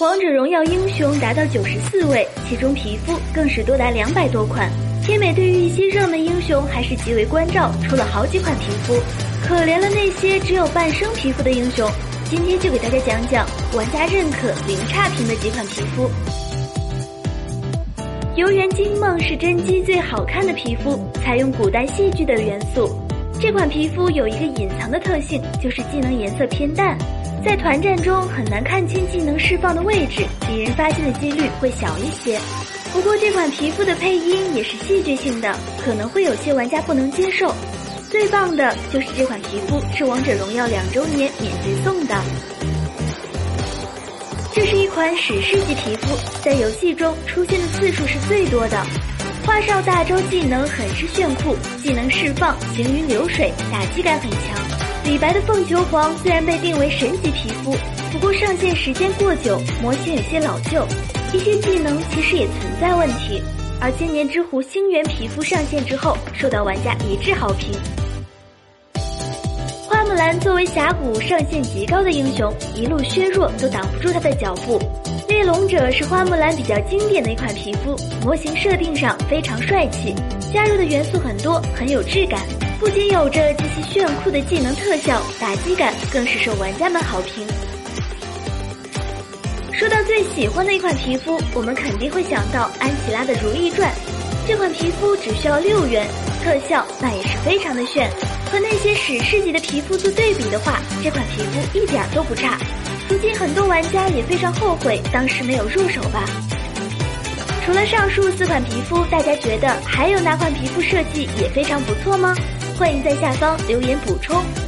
王者荣耀英雄达到九十四位，其中皮肤更是多达两百多款。天美对于一些热门英雄还是极为关照，出了好几款皮肤。可怜了那些只有半生皮肤的英雄。今天就给大家讲讲玩家认可零差评的几款皮肤。游园惊梦是甄姬最好看的皮肤，采用古代戏剧的元素。这款皮肤有一个隐藏的特性，就是技能颜色偏淡，在团战中很难看清技能释放的位置，敌人发现的几率会小一些。不过这款皮肤的配音也是戏剧性的，可能会有些玩家不能接受。最棒的就是这款皮肤是王者荣耀两周年免费送的。这是一款史诗级皮肤，在游戏中出现的次数是最多的。花少大招技能很是炫酷，技能释放行云流水，打击感很强。李白的凤求凰虽然被定为神级皮肤，不过上线时间过久，模型有些老旧，一些技能其实也存在问题。而千年之狐星元皮肤上线之后，受到玩家一致好评。花木兰作为峡谷上限极高的英雄，一路削弱都挡不住她的脚步。猎龙者是花木兰比较经典的一款皮肤，模型设定上非常帅气，加入的元素很多，很有质感。不仅有着极其炫酷的技能特效，打击感更是受玩家们好评。说到最喜欢的一款皮肤，我们肯定会想到安琪拉的《如懿传》。这款皮肤只需要六元，特效那也是非常的炫。和那些史诗级的皮肤做对比的话，这款皮肤一点都不差。如今很多玩家也非常后悔当时没有入手吧。除了上述四款皮肤，大家觉得还有哪款皮肤设计也非常不错吗？欢迎在下方留言补充。